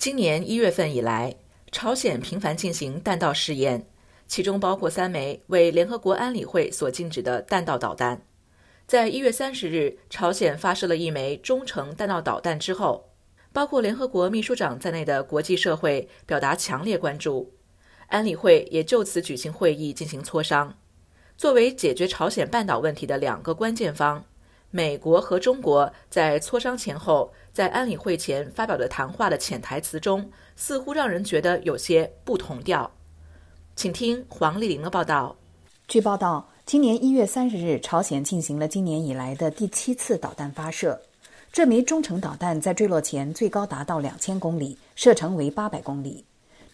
今年一月份以来，朝鲜频繁进行弹道试验，其中包括三枚为联合国安理会所禁止的弹道导弹。在一月三十日，朝鲜发射了一枚中程弹道导弹之后，包括联合国秘书长在内的国际社会表达强烈关注，安理会也就此举行会议进行磋商。作为解决朝鲜半岛问题的两个关键方。美国和中国在磋商前后，在安理会前发表的谈话的潜台词中，似乎让人觉得有些不同调。请听黄丽玲的报道。据报道，今年一月三十日，朝鲜进行了今年以来的第七次导弹发射。这枚中程导弹在坠落前最高达到两千公里，射程为八百公里，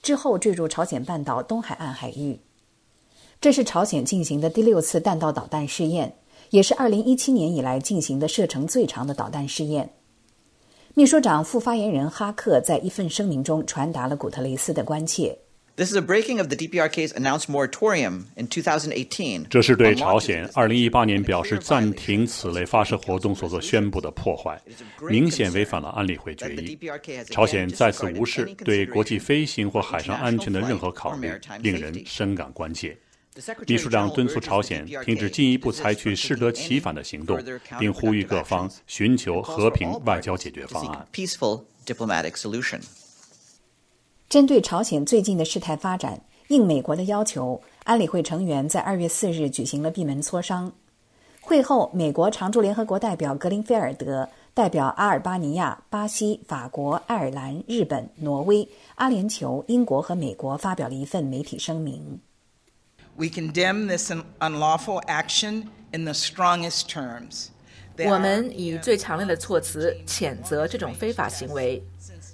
之后坠入朝鲜半岛东海岸海域。这是朝鲜进行的第六次弹道导弹试验。也是2017年以来进行的射程最长的导弹试验。秘书长副发言人哈克在一份声明中传达了古特雷斯的关切。This is a breaking of the DPRK's announced moratorium in 2018. 这是对朝鲜2018年表示暂停此类发射活动所做宣布的破坏，明显违反了安理会决议。朝鲜再次无视对国际飞行或海上安全的任何考虑，令人深感关切。秘书长敦促朝鲜停止进一步采取适得其反的行动，并呼吁各方寻求和平外交解决方案。针对朝鲜最近的事态发展，应美国的要求，安理会成员在二月四日举行了闭门磋商。会后，美国常驻联合国代表格林菲尔德代表阿尔巴尼亚、巴西、法国、爱尔兰、日本、挪威、阿联酋、英国和美国发表了一份媒体声明。We condemn this unlawful action in the strongest terms. 我们以最强烈的措辞谴责这种非法行为。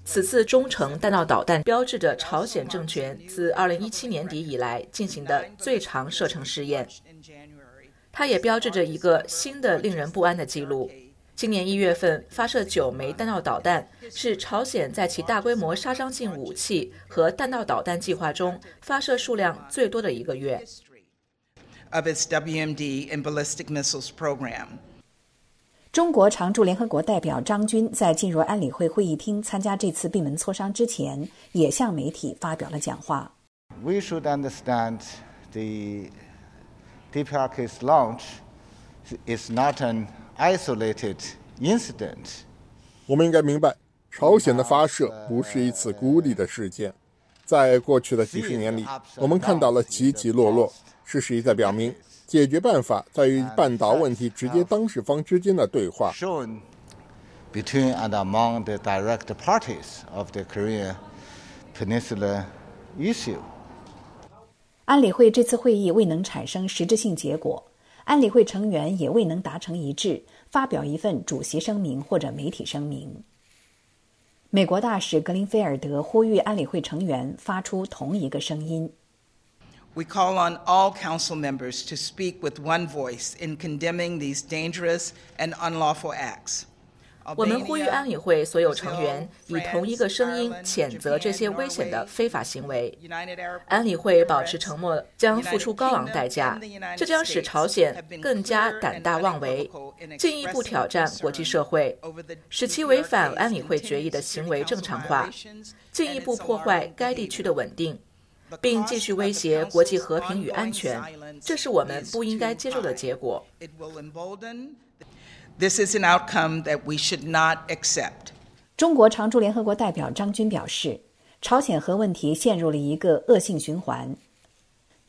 此次中程弹道导弹标志着朝鲜政权自2017年底以来进行的最长射程试验，它也标志着一个新的令人不安的记录。今年一月份发射九枚弹道导弹，是朝鲜在其大规模杀伤性武器和弹道导弹计划中发射数量最多的一个月。中国常驻联合国代表张军在进入安理会会议厅参加这次闭门磋商之前，也向媒体发表了讲话。We should understand the DPRK's launch is not an isolated incident。我们应该明白，朝鲜的发射不是一次孤立的事件。在过去的几十年里，我们看到了起起落落。事实也在表明，解决办法在于半岛问题直接当事方之间的对话。Between and among the direct parties of the Korean Peninsula issue。安理会这次会议未能产生实质性结果。安理会成员也未能达成一致，发表一份主席声明或者媒体声明。美国大使格林菲尔德呼吁安理会成员发出同一个声音。We call on all council members to speak with one voice in condemning these dangerous and unlawful acts. 我们呼吁安理会所有成员以同一个声音谴责这些危险的非法行为。安理会保持沉默将付出高昂代价，这将使朝鲜更加胆大妄为，进一步挑战国际社会，使其违反安理会决议的行为正常化，进一步破坏该地区的稳定，并继续威胁国际和平与安全。这是我们不应该接受的结果。This is an outcome that we should not accept. 中国常驻联合国代表张军表示，朝鲜核问题陷入了一个恶性循环：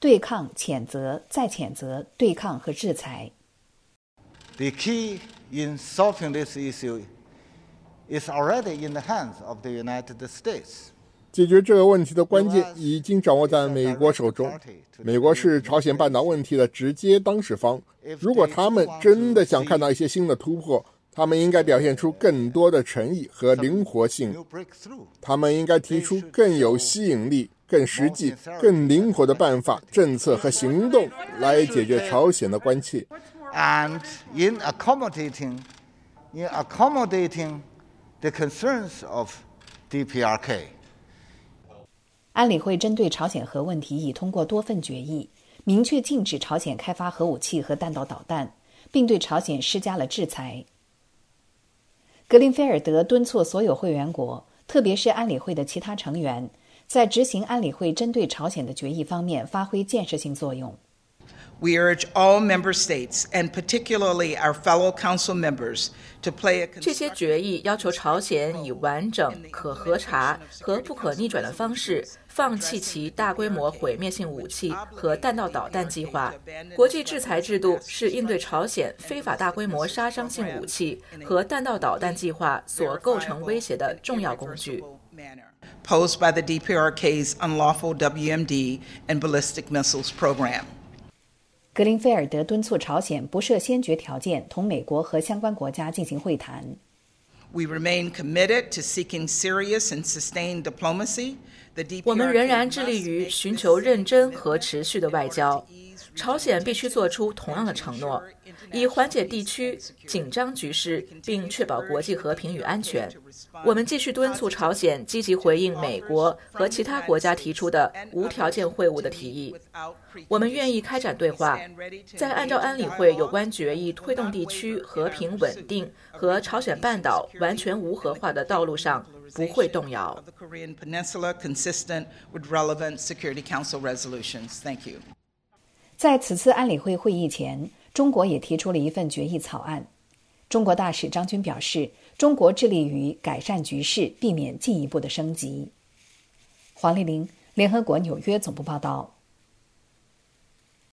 对抗、谴责、再谴责、对抗和制裁。The key in solving this issue is already in the hands of the United States. 解决这个问题的关键已经掌握在美国手中。美国是朝鲜半岛问题的直接当事方。如果他们真的想看到一些新的突破，他们应该表现出更多的诚意和灵活性。他们应该提出更有吸引力、更实际、更灵活的办法、政策和行动来解决朝鲜的关切。And in accommodating, in accommodating the concerns of DPRK. 安理会针对朝鲜核问题已通过多份决议，明确禁止朝鲜开发核武器和弹道导弹，并对朝鲜施加了制裁。格林菲尔德敦促所有会员国特别是安理会的其他成员，在执行安理会针对朝鲜的决议方面发挥建设性作用。We urge all member states, and particularly our fellow council members, to play a 这些决议要求朝鲜以完整、可核查和不可逆转的方式放弃其大规模毁灭性武器和弹道导弹计划。国际制裁制度是应对朝鲜非法大规模杀伤性武器和弹道导弹计划所构成威胁的重要工具。posed by the DPRK's unlawful WMD and ballistic missiles program. 格林菲尔德敦促朝鲜不设先决条件，同美国和相关国家进行会谈。We remain committed to seeking serious and sustained diplomacy. 我们仍然致力于寻求认真和持续的外交。朝鲜必须做出同样的承诺，以缓解地区紧张局势，并确保国际和平与安全。我们继续敦促朝鲜积极回应美国和其他国家提出的无条件会晤的提议。我们愿意开展对话，在按照安理会有关决议推动地区和平稳定和朝鲜半岛完全无核化的道路上不会动摇。Thank you。在此次安理会会议前，中国也提出了一份决议草案。中国大使张军表示，中国致力于改善局势，避免进一步的升级。黄丽玲，联合国纽约总部报道。